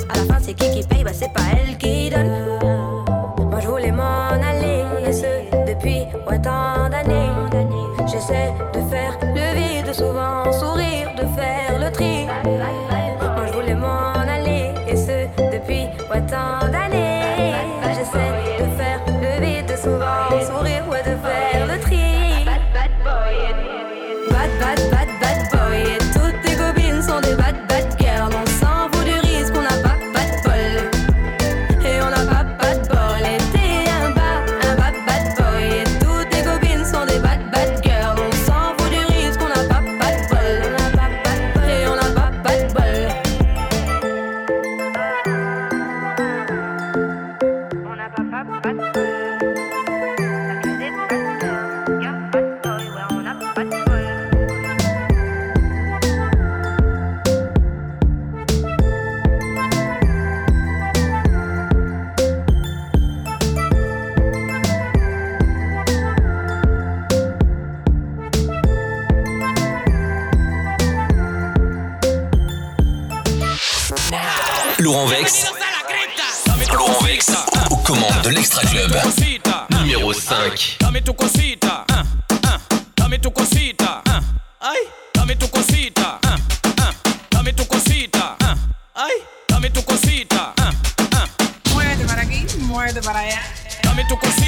ay, dame tu cosita. Ah, ah. Muévete para aquí, muévete para allá. Dame tu cosita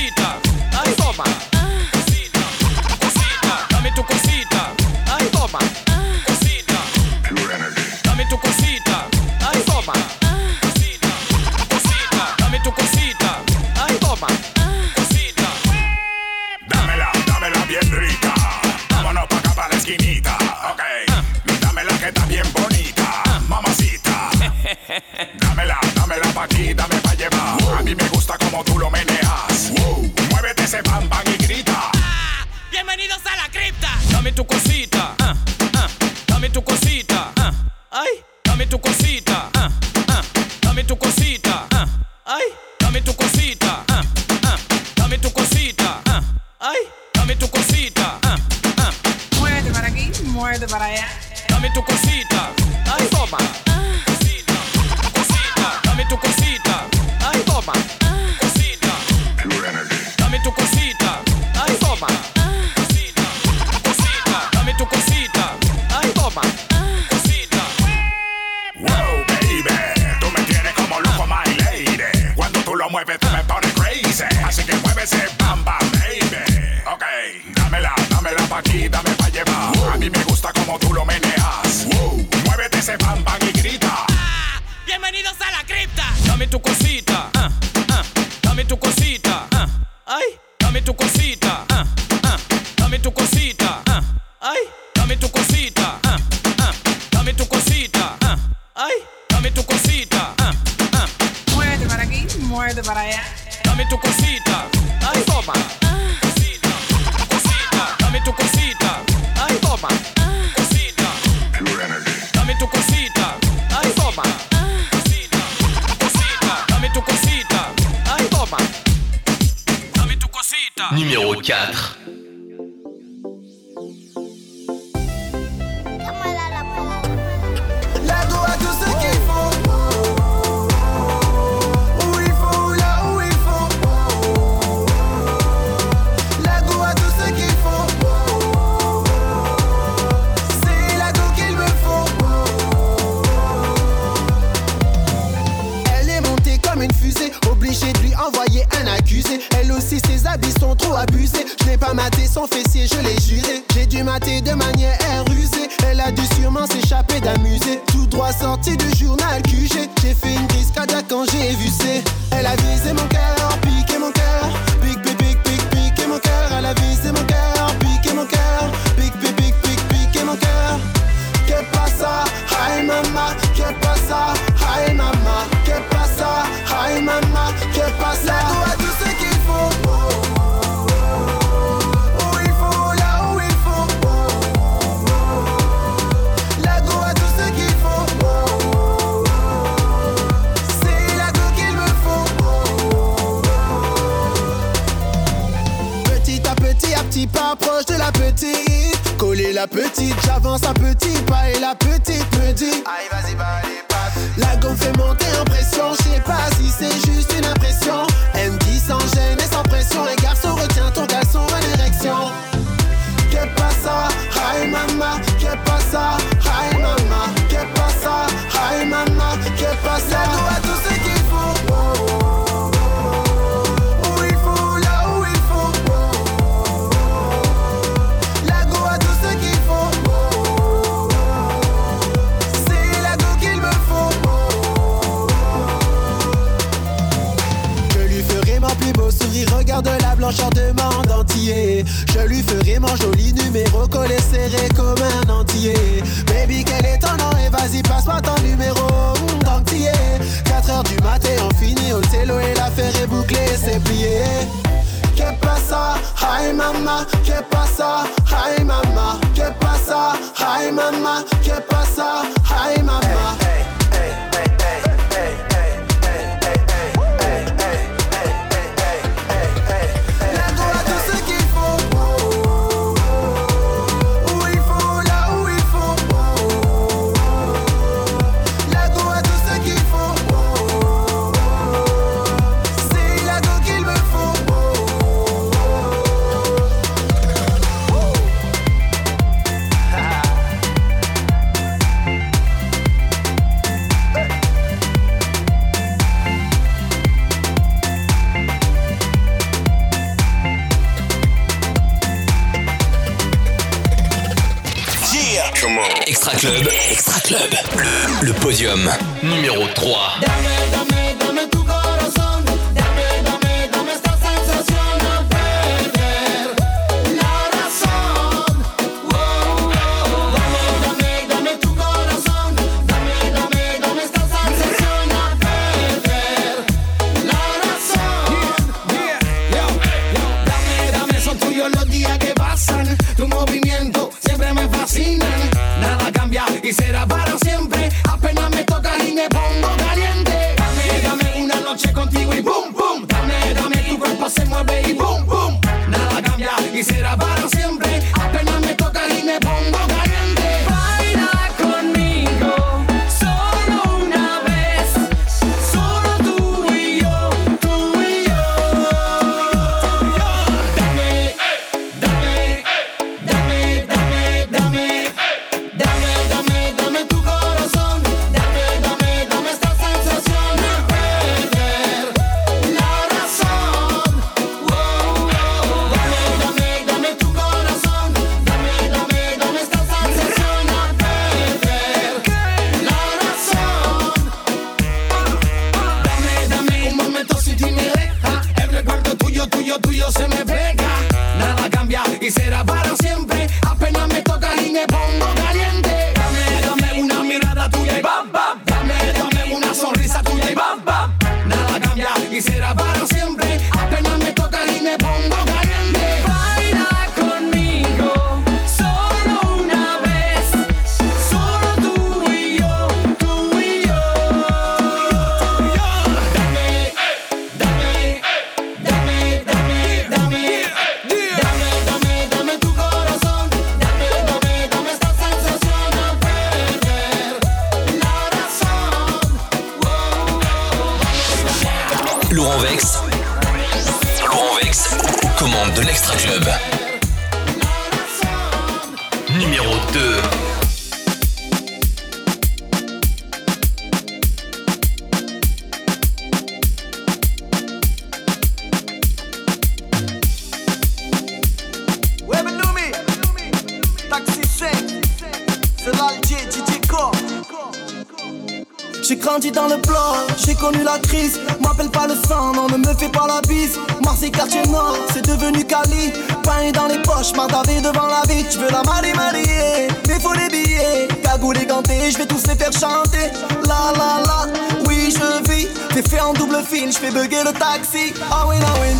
dans le bloc, j'ai connu la crise. M'appelle pas le sang, non, ne me fais pas la bise. Marseille, quartier nord, c'est devenu Cali. Pain dans les poches, mardavé devant la vie. Tu veux la marier, marier, mais faut des billets. Cagoule et ganté, je vais tous les faire chanter. La la la, oui, je vis. T'es fait en double fil, je fais bugger le taxi. Ah oui, ah oui.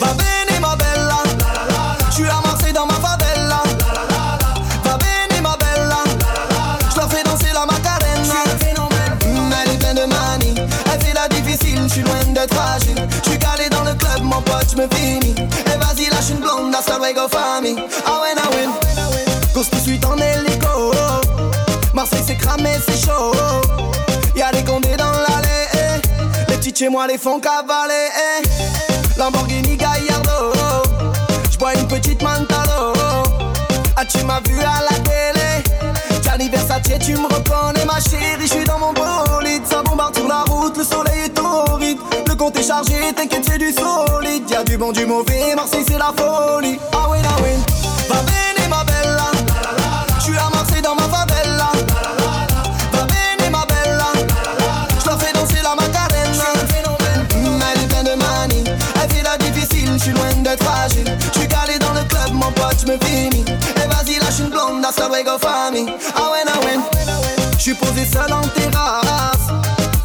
Va venir, ma bella. Je suis Et vas-y, lâche une blonde, hasta luego, famille. Ah ouais, ah ouais. Cause tout suite en hélico. Marseille, c'est cramé, c'est chaud. Y'a des condés dans l'allée. eh. Les petits chez moi les font cavaler. eh. Lamborghini Gallardo. J'bois une petite Mantalo. Ah, tu m'as vu à la télé. Gianni Versace, tu me reconnais, ma chérie. J'suis dans mon bolide. Ça bombarde sur la route, le soleil est torride. Le compte est chargé, t'inquiète, c'est du solide. Y'a du bon, du mauvais. Marseille, c'est la folie. Ah oui, ah oui. Va venir, ma bella. J'suis à Marseille dans ma favela. Va venir, ma bella. J'leur fais danser la macarena. Mm, Elle est pleine de manie. Elle fait la difficile, j'suis loin d'être fragile. J'suis calé dans le club, mon pote, j'me finis. Et vas-y, lâche une blonde, luego, famille. Ah posé seul en terrasse.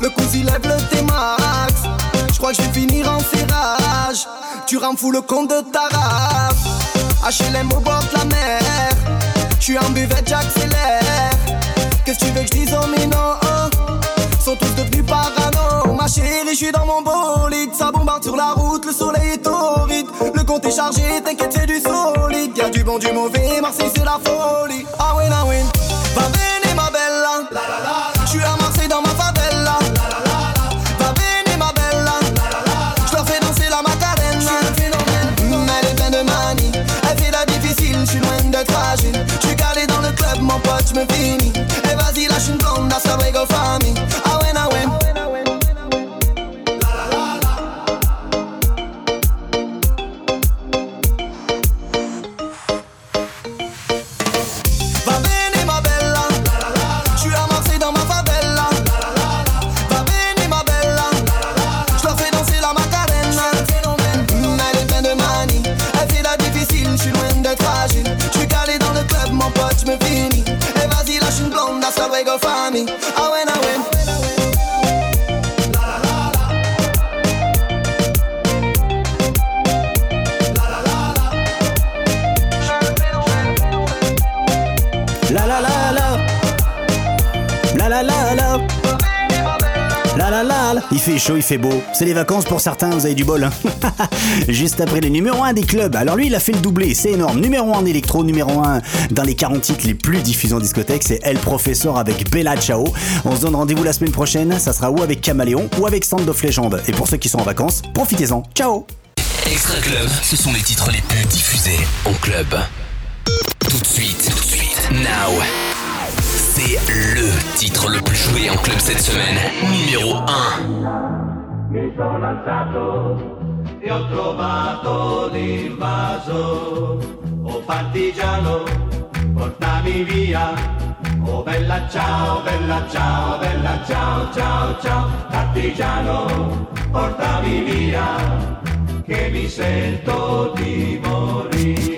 Le cousin lève le T-Max. J'crois que j'vais finir en serrage. Tu rends fou le compte de ta race. HLM au bord de la mer. J'suis en buvette, j'accélère. Qu'est-ce que tu veux que j'dise aux minots Sont tous devenus parano. Ma chérie, j'suis dans mon bolide. Ça bombarde sur la route, le soleil est torride. Le compte est chargé, t'inquiète, c'est du solide. Y'a du bon, du mauvais, Marseille, c'est la folie. Chaud, il fait beau. C'est les vacances pour certains, vous avez du bol. hein. Juste après le numéro 1 des clubs. Alors lui, il a fait le doublé, c'est énorme. Numéro 1 en électro, numéro 1 dans les 40 titres les plus diffusés en discothèque, c'est El Professor avec Bella Ciao. On se donne rendez-vous la semaine prochaine. Ça sera ou avec Caméléon ou avec Stand of Legend. Et pour ceux qui sont en vacances, profitez-en. Ciao Extra Club, ce sont les titres les plus diffusés en club. Tout de suite, tout de suite, now. C'est le titre le plus joué en club cette semaine. Numéro 1. Mi sono alzato e ho trovato l'invaso. Oh partigiano, portami via. Oh bella ciao, bella ciao, bella ciao, ciao, ciao. Partigiano, portami via, che mi sento di morire.